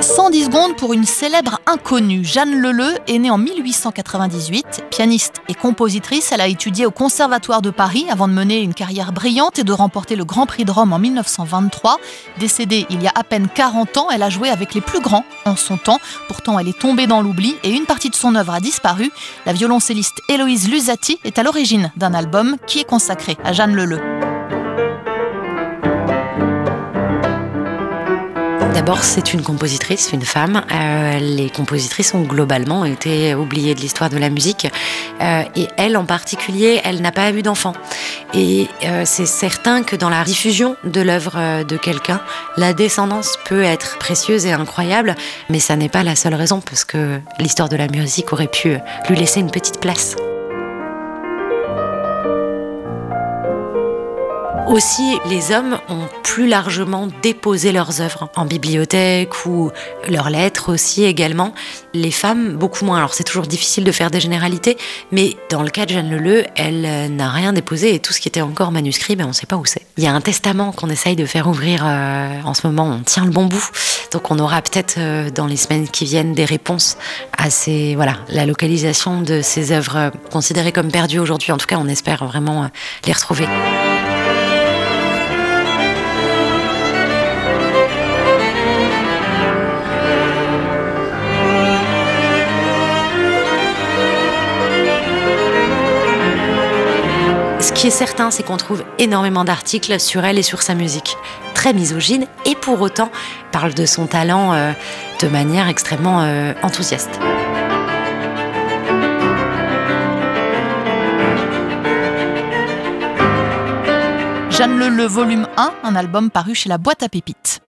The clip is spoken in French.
110 secondes pour une célèbre inconnue. Jeanne Leleu est née en 1898. Pianiste et compositrice, elle a étudié au Conservatoire de Paris avant de mener une carrière brillante et de remporter le Grand Prix de Rome en 1923. Décédée il y a à peine 40 ans, elle a joué avec les plus grands en son temps. Pourtant, elle est tombée dans l'oubli et une partie de son œuvre a disparu. La violoncelliste Héloïse Lusati est à l'origine d'un album qui est consacré à Jeanne Leleu. D'abord, c'est une compositrice, une femme. Euh, les compositrices ont globalement été oubliées de l'histoire de la musique. Euh, et elle, en particulier, elle n'a pas eu d'enfant. Et euh, c'est certain que dans la diffusion de l'œuvre de quelqu'un, la descendance peut être précieuse et incroyable, mais ça n'est pas la seule raison, parce que l'histoire de la musique aurait pu lui laisser une petite place. Aussi, les hommes ont plus largement déposé leurs œuvres en bibliothèque ou leurs lettres aussi également. Les femmes, beaucoup moins. Alors c'est toujours difficile de faire des généralités, mais dans le cas de Jeanne Leleu, elle euh, n'a rien déposé et tout ce qui était encore manuscrit, ben, on ne sait pas où c'est. Il y a un testament qu'on essaye de faire ouvrir euh, en ce moment, on tient le bon bout. Donc on aura peut-être euh, dans les semaines qui viennent des réponses à ces, voilà, la localisation de ces œuvres considérées comme perdues aujourd'hui. En tout cas, on espère vraiment les retrouver. Qui est certain, c'est qu'on trouve énormément d'articles sur elle et sur sa musique. Très misogyne et pour autant parle de son talent euh, de manière extrêmement euh, enthousiaste. Jeanne Le, volume 1, un album paru chez la boîte à pépites.